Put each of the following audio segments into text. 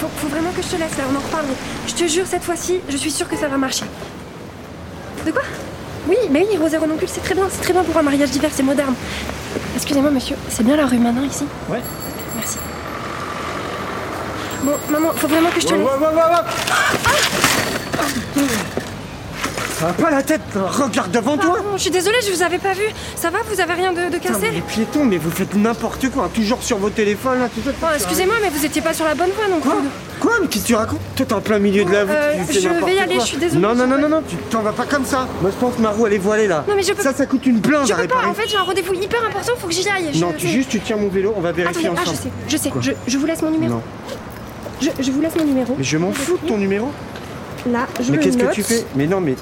faut, faut vraiment que je te laisse là, on en reparle. Je te jure, cette fois-ci, je suis sûre que ça va marcher. De quoi? Oui, mais oui, Rose et Renoncule, c'est très bien, c'est très bien pour un mariage divers, c'est moderne. Excusez-moi, monsieur, c'est bien la rue maintenant ici? Ouais. Merci. Bon, maman, faut vraiment que je te Ouais, laisse. ouais, ouais, ouais, ouais. Ça va pas la tête Regarde devant toi Pardon, je suis désolée, je vous avais pas vu. Ça va, vous avez rien de, de Putain, mais cassé les piétons, mais vous faites n'importe quoi, toujours sur vos téléphones là, tout ça. Bon, excusez-moi, mais vous étiez pas sur la bonne voie non plus. Quoi Quoi Mais qu'est-ce que tu racontes Toi t'es en plein milieu de la route, Euh, tu fais je vais y aller, quoi. je suis désolée, Non, non, non, non, non, tu t'en vas pas comme ça. Moi je pense que ma roue elle est voilée là. Non, mais je peux- Ça, ça coûte une blinde Je peux pas, en fait, j'ai un rendez-vous hyper important, faut que j'y aille. Non, tu juste tu tiens mon vélo, on va vérifier Attendez, ah, je ensemble. sais, je sais. Je, vous laisse mon numéro. Non. Je, vous laisse mon numéro. Mais je m'en fous de ton numéro. Là, je mais qu'est-ce que tu fais Mais non, mais.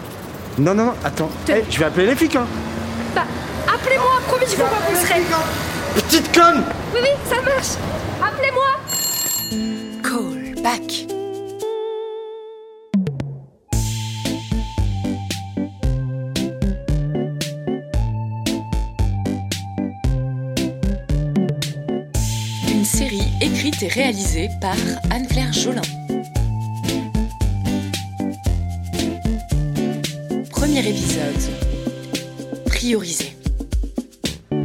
Non, non, non, attends. Te- Eh, je vais appeler les flics, hein. Bah, appelez-moi, promis, je vous pas vous serez. Petite conne Oui, oui, ça marche. Appelez-moi. Call back. Une série écrite et réalisée par Anne-Claire Jolin. Épisode. Priorisé. Code,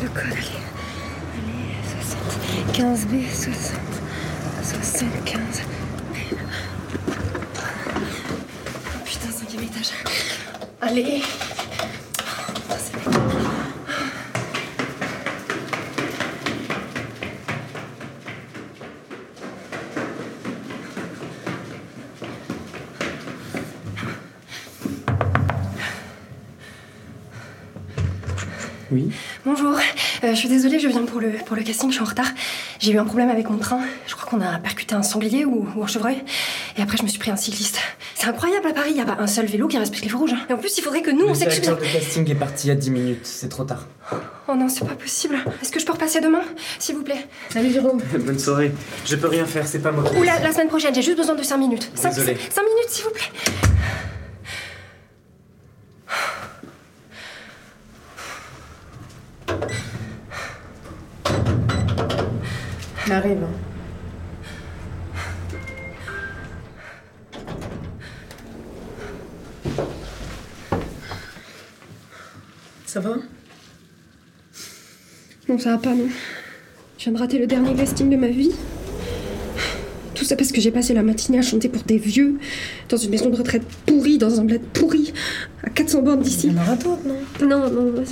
le code, allez. Allez, 60. 15B, 60. 75. Oh putain, cinquième étage. Allez. Oh, c'est bon. Oui. Bonjour, Euh, je suis désolée, je viens pour le, pour le casting, je suis en retard. J'ai eu un problème avec mon train. Je crois qu'on a percuté un sanglier ou, ou un chevreuil. Et après, je me suis pris un cycliste. C'est incroyable à Paris, il n'y a pas un seul vélo qui respecte les feux rouges. hein. Et en plus, il faudrait que nous, on Le s'excuse. directeur de casting est parti il y a 10 minutes, c'est trop tard. Oh non, c'est pas possible. Est-ce que je peux repasser demain, s'il vous plaît? Salut Jérôme. Bonne soirée. Je peux rien faire, c'est pas moi. Ou la, la semaine prochaine, j'ai juste besoin de 5 minutes. 5, Désolé. minutes, s'il vous plaît. J'arrive. Ça va? Non, ça va pas, non. Je viens de rater le dernier casting de ma vie. Tout ça parce que j'ai passé la matinée à chanter pour des vieux, dans une maison de retraite pourrie, dans un bled pourri, à 400 bornes d'ici. Il y en aura d'autres, non? Non, non, non.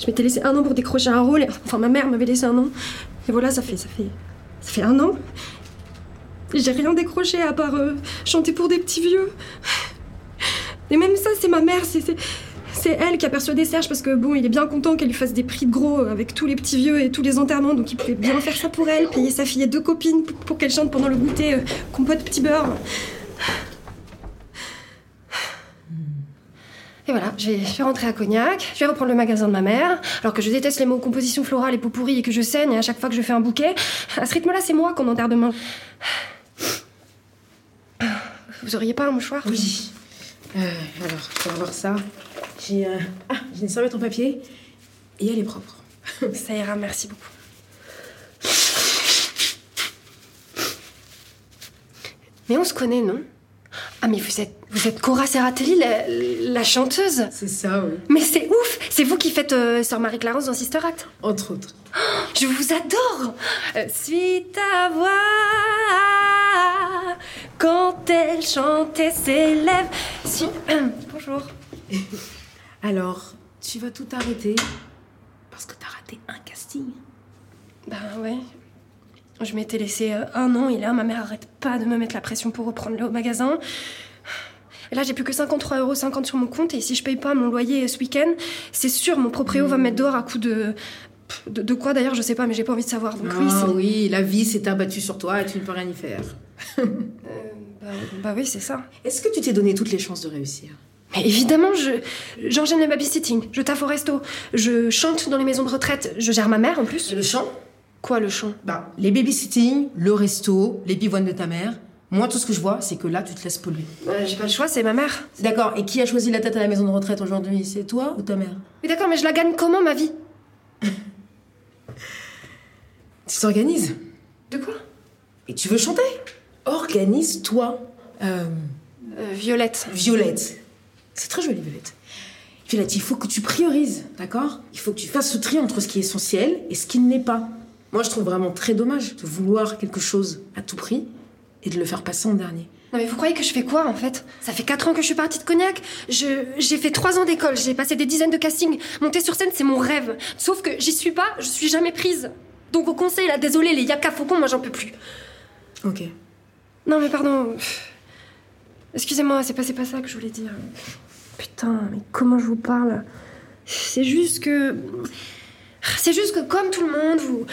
Je m'étais laissé un an pour décrocher un rôle. et- Enfin, ma mère m'avait laissé un an. Et voilà, ça fait, ça fait, ça fait un an. J'ai rien décroché à part euh, chanter pour des petits vieux. Et même ça, c'est ma mère. C'est, c'est, elle qui a persuadé Serge parce que bon, il est bien content qu'elle lui fasse des prix de gros avec tous les petits vieux et tous les enterrements. Donc il pouvait bien faire ça pour elle, payer sa fille et deux copines pour, pour qu'elle chante pendant le goûter euh, compote petit beurre. Et voilà, je vais, je vais rentrer à Cognac, je vais reprendre le magasin de ma mère, alors que je déteste les mots composition florale et pot pourri et que je saigne à chaque fois que je fais un bouquet. À ce rythme-là, c'est moi qu'on enterre demain. Vous auriez pas un mouchoir Oui. Euh, alors, je vais voir ça. J'ai euh, ah, j'ai une serviette en papier et elle est propre. Ça ira, merci beaucoup. Mais on se connaît, non? Ah, mais vous êtes, vous êtes Cora Serratelli, la, la chanteuse C'est ça, oui. Mais c'est ouf C'est vous qui faites euh, Sœur Marie-Clarence dans Sister Act Entre autres. Je vous adore Euh, Suis ta voix quand elle chantait ses lèvres. Si... Bonjour. Alors, tu vas tout arrêter parce que t'as raté un casting. Ben ouais. Je m'étais laissé euh, un an et là, ma mère arrête pas de me mettre la pression pour reprendre le magasin. Et là, j'ai plus que 53,50 euros sur mon compte et si je paye pas mon loyer ce week-end, c'est sûr, mon proprio va me mettre dehors à coup de. De, de quoi d'ailleurs, je sais pas, mais j'ai pas envie de savoir. Donc oui, ah oui, la vie s'est abattue sur toi et tu ne peux rien y faire. Bah, bah oui, c'est ça. Est-ce que tu t'es donné toutes les chances de réussir? Mais évidemment, je j'enchaîne les babysitting, je taffe au resto, je chante dans les maisons de retraite, je gère ma mère en plus. Le chant Quoi le chant? Bah, les babysitting, le resto, les pivoines de ta mère. Moi, tout ce que je vois, c'est que là, tu te laisses polluer. Euh, J'ai pas le choix, c'est ma mère. D'accord, et qui a choisi la tête à la maison de retraite aujourd'hui? C'est toi ou ta mère? Mais d'accord, mais je la gagne comment ma vie? Tu t'organises De quoi? Et tu veux chanter? Organise-toi. Euh, Euh, Violette. Violette. C'est très joli, Violette. Violette, il faut que tu priorises, d'accord? Il faut que tu fasses le tri entre ce qui est essentiel et ce qui ne l'est pas. Moi, je trouve vraiment très dommage de vouloir quelque chose à tout prix et de le faire passer en dernier. Non mais vous croyez que je fais quoi en fait? Ça fait 4 ans que je suis partie de Cognac. Je, j'ai fait 3 ans d'école, j'ai passé des dizaines de castings. Monter sur scène, c'est mon rêve. Sauf que j'y suis pas, je suis jamais prise. Donc au conseil, là, désolé, les yaka faucons, moi j'en peux plus. Ok. Non mais pardon. Excusez-moi, c'est pas, c'est pas ça que je voulais dire. Putain, mais comment je vous parle? C'est juste que. C'est juste que comme tout le monde, vous.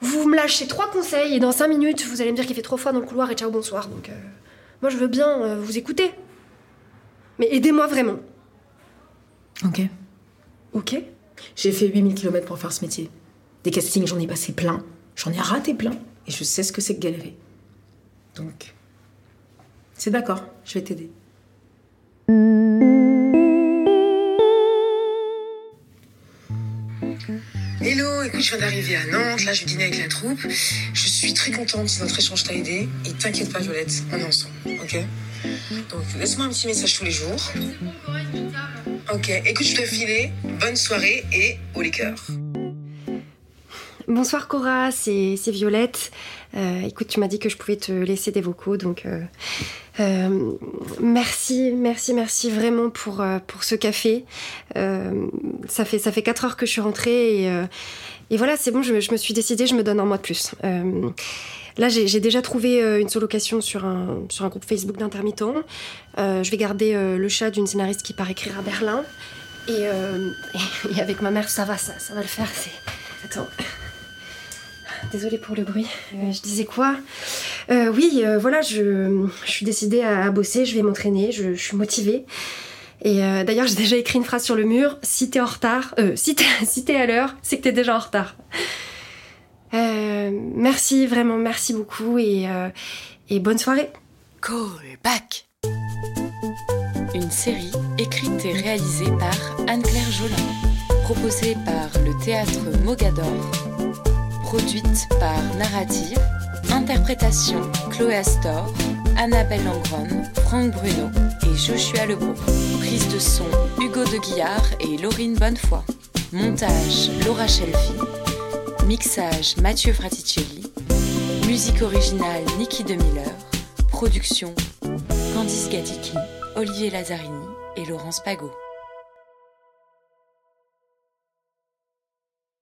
Vous me lâchez trois conseils et dans cinq minutes, vous allez me dire qu'il fait trop froid dans le couloir et ciao, bonsoir. Donc, euh, moi, je veux bien euh, vous écouter. Mais aidez-moi vraiment. Ok. Ok J'ai fait 8000 km pour faire ce métier. Des castings, j'en ai passé plein. J'en ai raté plein. Et je sais ce que c'est que galérer. Donc, c'est d'accord, je vais t'aider. Hello, écoute, je viens d'arriver à Nantes, là je dîner avec la troupe. Je suis très contente si notre échange t'a aidé. Et t'inquiète pas, Violette, on est ensemble, ok? Donc laisse-moi un petit message tous les jours. Ok, écoute, je dois filer. Bonne soirée et au liqueur. Bonsoir Cora, c'est Violette. Euh, écoute, tu m'as dit que je pouvais te laisser des vocaux, donc euh, euh, merci, merci, merci vraiment pour, pour ce café. Ça fait ça fait quatre heures que je suis rentrée et, et voilà, c'est bon, je, je me suis décidée, je me donne un mois de plus. Là, j'ai déjà trouvé une sous-location sur un, sur un groupe Facebook d'intermittents. Je vais garder le chat d'une scénariste qui part écrire à Berlin. Et, et, et avec ma mère, ça va, ça, ça va le faire. Attends. Désolée pour le bruit. Euh, je disais quoi Euh, Oui, euh, voilà, je, suis décidée à, bosser, je vais m'entraîner, je, suis motivée. Et d'ailleurs, j'ai déjà écrit une phrase sur le mur. Si t'es en retard, si t'es à l'heure, c'est que t'es déjà en retard. Merci, vraiment, merci beaucoup et, bonne soirée. Callback. Une série écrite et réalisée par Anne-Claire Jolin, proposée par le théâtre Mogador, produite par Narrative, interprétation Chloé Astor, Annabelle Langron, Franck Bruno et Joshua Lebeau. Prise de son Hugo de Guillard et Laurine Bonnefoy. Montage Laura Shelfie. Mixage Mathieu Fraticelli. Musique originale Niki de Miller. Production Candice Gadicki, Olivier Lazzarini et Laurence Pagot.